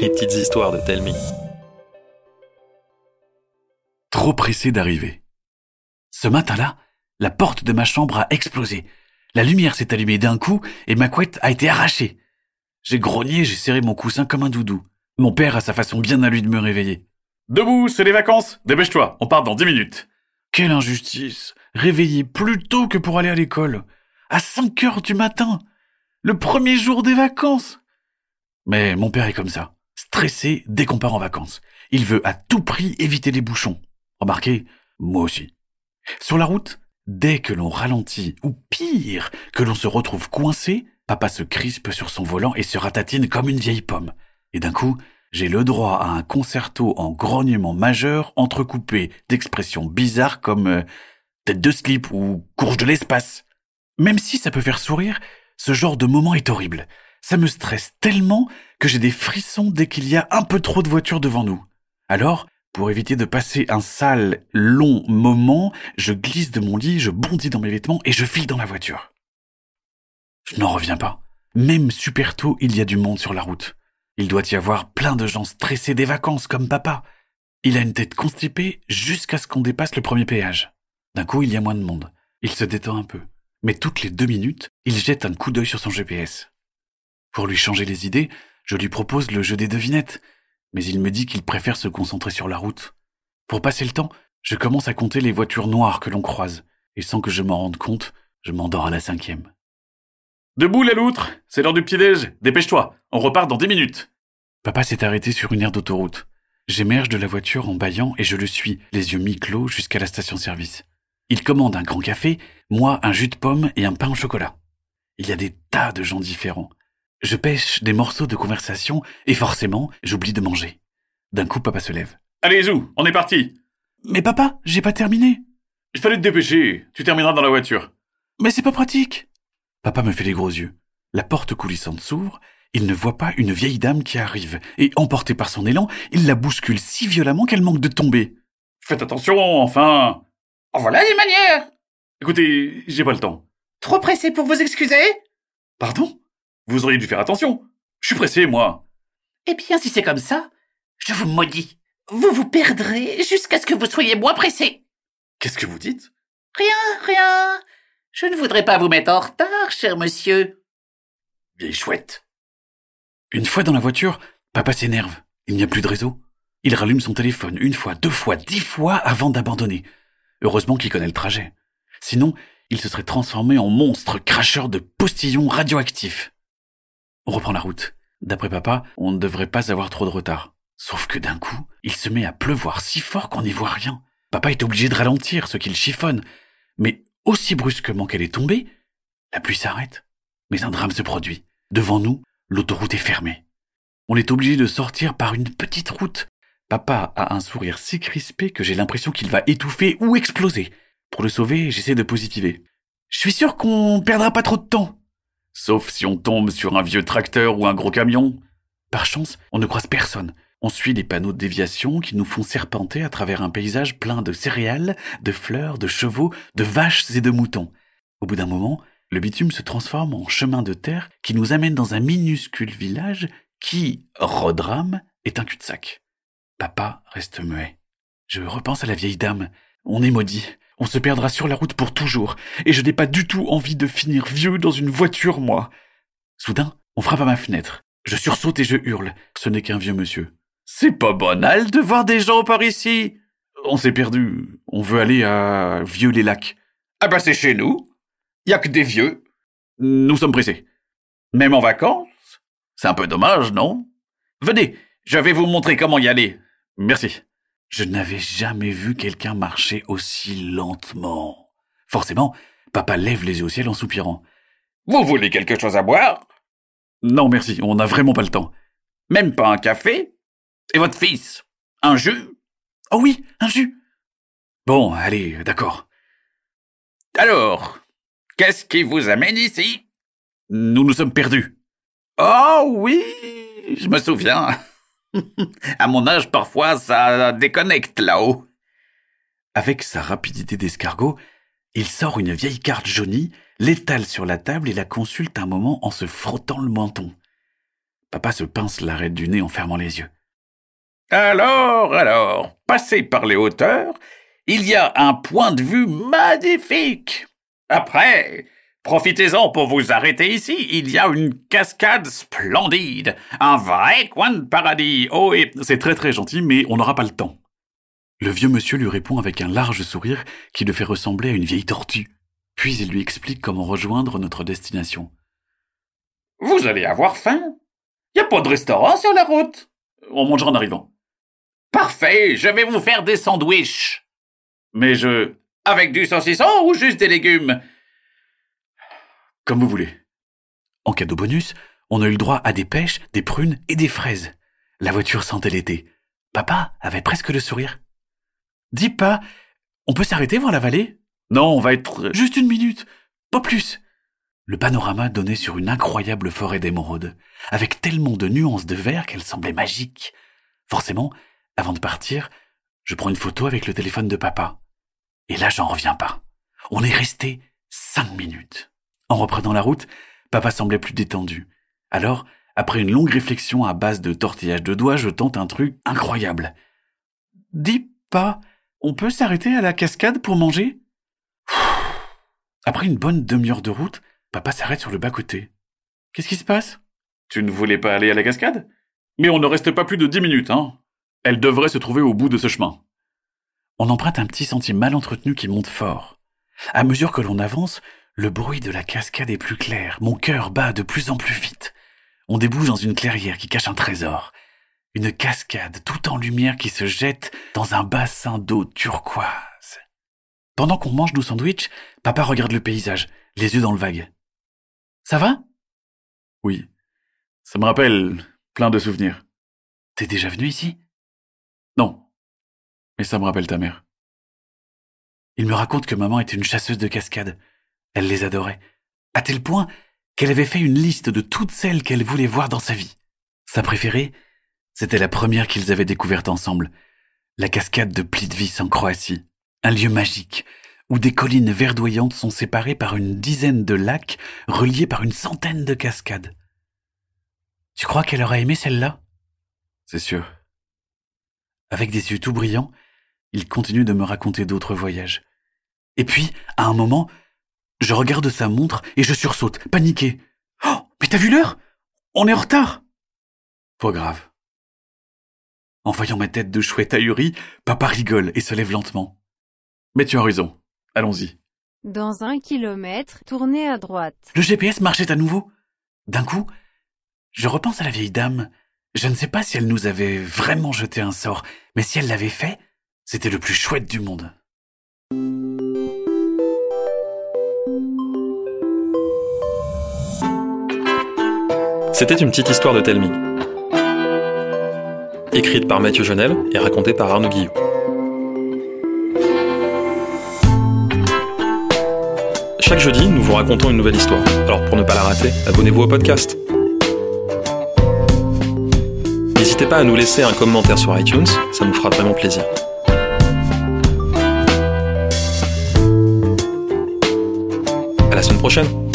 Les petites histoires de Telmi. Trop pressé d'arriver. Ce matin-là, la porte de ma chambre a explosé. La lumière s'est allumée d'un coup et ma couette a été arrachée. J'ai grogné, j'ai serré mon coussin comme un doudou. Mon père a sa façon bien à lui de me réveiller. Debout, c'est les vacances. Dépêche-toi, on part dans dix minutes. Quelle injustice Réveillé plus tôt que pour aller à l'école. À 5 heures du matin. Le premier jour des vacances. Mais mon père est comme ça. Stressé dès qu'on part en vacances. Il veut à tout prix éviter les bouchons. Remarquez, moi aussi. Sur la route, dès que l'on ralentit, ou pire, que l'on se retrouve coincé, papa se crispe sur son volant et se ratatine comme une vieille pomme. Et d'un coup, j'ai le droit à un concerto en grognement majeur entrecoupé d'expressions bizarres comme euh, tête de slip ou courge de l'espace. Même si ça peut faire sourire, ce genre de moment est horrible. Ça me stresse tellement que j'ai des frissons dès qu'il y a un peu trop de voitures devant nous. Alors, pour éviter de passer un sale, long moment, je glisse de mon lit, je bondis dans mes vêtements et je file dans la voiture. Je n'en reviens pas. Même super tôt, il y a du monde sur la route. Il doit y avoir plein de gens stressés des vacances, comme papa. Il a une tête constipée jusqu'à ce qu'on dépasse le premier péage. D'un coup, il y a moins de monde. Il se détend un peu. Mais toutes les deux minutes, il jette un coup d'œil sur son GPS. Pour lui changer les idées, je lui propose le jeu des devinettes, mais il me dit qu'il préfère se concentrer sur la route. Pour passer le temps, je commence à compter les voitures noires que l'on croise, et sans que je m'en rende compte, je m'endors à la cinquième. Debout, la loutre. C'est l'heure du petit-déj. Dépêche-toi. On repart dans dix minutes. Papa s'est arrêté sur une aire d'autoroute. J'émerge de la voiture en bâillant et je le suis, les yeux mi-clos, jusqu'à la station-service. Il commande un grand café, moi un jus de pomme et un pain au chocolat. Il y a des tas de gens différents. Je pêche des morceaux de conversation et forcément, j'oublie de manger. D'un coup, papa se lève. Allez, Zou, on est parti. Mais papa, j'ai pas terminé. Il fallait te dépêcher. Tu termineras dans la voiture. Mais c'est pas pratique. Papa me fait les gros yeux. La porte coulissante s'ouvre, il ne voit pas une vieille dame qui arrive, et emporté par son élan, il la bouscule si violemment qu'elle manque de tomber. Faites attention, enfin. En voilà les manières Écoutez, j'ai pas le temps. Trop pressé pour vous excuser? Pardon? Vous auriez dû faire attention. Je suis pressé, moi. Eh bien, si c'est comme ça, je vous maudis. Vous vous perdrez jusqu'à ce que vous soyez moins pressé. Qu'est-ce que vous dites? Rien, rien. Je ne voudrais pas vous mettre en retard, cher monsieur. Vieille chouette. Une fois dans la voiture, papa s'énerve. Il n'y a plus de réseau. Il rallume son téléphone une fois, deux fois, dix fois avant d'abandonner. Heureusement qu'il connaît le trajet. Sinon, il se serait transformé en monstre cracheur de postillons radioactifs. On reprend la route. D'après papa, on ne devrait pas avoir trop de retard. Sauf que d'un coup, il se met à pleuvoir si fort qu'on n'y voit rien. Papa est obligé de ralentir, ce qu'il chiffonne. Mais aussi brusquement qu'elle est tombée, la pluie s'arrête. Mais un drame se produit. Devant nous, l'autoroute est fermée. On est obligé de sortir par une petite route. Papa a un sourire si crispé que j'ai l'impression qu'il va étouffer ou exploser. Pour le sauver, j'essaie de positiver. Je suis sûr qu'on perdra pas trop de temps. Sauf si on tombe sur un vieux tracteur ou un gros camion. Par chance, on ne croise personne. On suit les panneaux de déviation qui nous font serpenter à travers un paysage plein de céréales, de fleurs, de chevaux, de vaches et de moutons. Au bout d'un moment, le bitume se transforme en chemin de terre qui nous amène dans un minuscule village qui, rodrame, est un cul-de-sac. Papa reste muet. Je repense à la vieille dame. On est maudit. On se perdra sur la route pour toujours, et je n'ai pas du tout envie de finir vieux dans une voiture, moi. Soudain, on frappe à ma fenêtre. Je sursaute et je hurle. Ce n'est qu'un vieux monsieur. C'est pas banal de voir des gens par ici. On s'est perdu. On veut aller à Vieux-les-Lacs. Ah bah c'est chez nous. Y a que des vieux. Nous sommes pressés. Même en vacances C'est un peu dommage, non? Venez, je vais vous montrer comment y aller. Merci. Je n'avais jamais vu quelqu'un marcher aussi lentement. Forcément, papa lève les yeux au ciel en soupirant. Vous voulez quelque chose à boire? Non, merci, on n'a vraiment pas le temps. Même pas un café? Et votre fils? Un jus? Oh oui, un jus Bon, allez, d'accord. Alors, qu'est-ce qui vous amène ici? Nous nous sommes perdus. Oh oui, je me souviens. à mon âge, parfois, ça déconnecte là-haut. Avec sa rapidité d'escargot, il sort une vieille carte jaunie, l'étale sur la table et la consulte un moment en se frottant le menton. Papa se pince l'arête du nez en fermant les yeux. Alors, alors, passez par les hauteurs, il y a un point de vue magnifique. Après, profitez-en pour vous arrêter ici. Il y a une cascade splendide, un vrai coin de paradis. Oh, et c'est très très gentil, mais on n'aura pas le temps. Le vieux monsieur lui répond avec un large sourire qui le fait ressembler à une vieille tortue. Puis il lui explique comment rejoindre notre destination. Vous allez avoir faim. Y a pas de restaurant sur la route. On mangera en arrivant. Parfait, je vais vous faire des sandwichs. Mais je... Avec du saucisson ou juste des légumes Comme vous voulez. En cadeau bonus, on a eu le droit à des pêches, des prunes et des fraises. La voiture sentait l'été. Papa avait presque le sourire. Dis pas, on peut s'arrêter voir la vallée? Non, on va être... Juste une minute, pas plus. Le panorama donnait sur une incroyable forêt d'émeraudes, avec tellement de nuances de vert qu'elle semblait magique. Forcément, avant de partir, je prends une photo avec le téléphone de papa. Et là, j'en reviens pas. On est resté cinq minutes. En reprenant la route, papa semblait plus détendu. Alors, après une longue réflexion à base de tortillage de doigts, je tente un truc incroyable. Dis pas, on peut s'arrêter à la cascade pour manger? Après une bonne demi-heure de route, papa s'arrête sur le bas-côté. Qu'est-ce qui se passe? Tu ne voulais pas aller à la cascade? Mais on ne reste pas plus de dix minutes, hein Elle devrait se trouver au bout de ce chemin. On emprunte un petit sentier mal entretenu qui monte fort. À mesure que l'on avance, le bruit de la cascade est plus clair, mon cœur bat de plus en plus vite. On débouche dans une clairière qui cache un trésor. Une cascade tout en lumière qui se jette dans un bassin d'eau turquoise. Pendant qu'on mange nos sandwichs, papa regarde le paysage, les yeux dans le vague. Ça va? Oui. Ça me rappelle plein de souvenirs. T'es déjà venu ici? Non. Mais ça me rappelle ta mère. Il me raconte que maman était une chasseuse de cascades. Elle les adorait, à tel point qu'elle avait fait une liste de toutes celles qu'elle voulait voir dans sa vie. Sa préférée, c'était la première qu'ils avaient découverte ensemble, la cascade de Plitvice en Croatie, un lieu magique où des collines verdoyantes sont séparées par une dizaine de lacs reliés par une centaine de cascades. Tu crois qu'elle aurait aimé celle-là? C'est sûr. Avec des yeux tout brillants, il continue de me raconter d'autres voyages. Et puis, à un moment, je regarde sa montre et je sursaute, paniqué. Oh, mais t'as vu l'heure? On est en retard Pas grave. En voyant ma tête de chouette ahurie, papa rigole et se lève lentement. Mais tu as raison. Allons-y. Dans un kilomètre, tournez à droite. Le GPS marchait à nouveau. D'un coup, je repense à la vieille dame. Je ne sais pas si elle nous avait vraiment jeté un sort, mais si elle l'avait fait, c'était le plus chouette du monde. C'était une petite histoire de Telmi. Écrite par Mathieu Jonel et racontée par Arnaud Guillot. Chaque jeudi, nous vous racontons une nouvelle histoire. Alors pour ne pas la rater, abonnez-vous au podcast. N'hésitez pas à nous laisser un commentaire sur iTunes, ça nous fera vraiment plaisir. À la semaine prochaine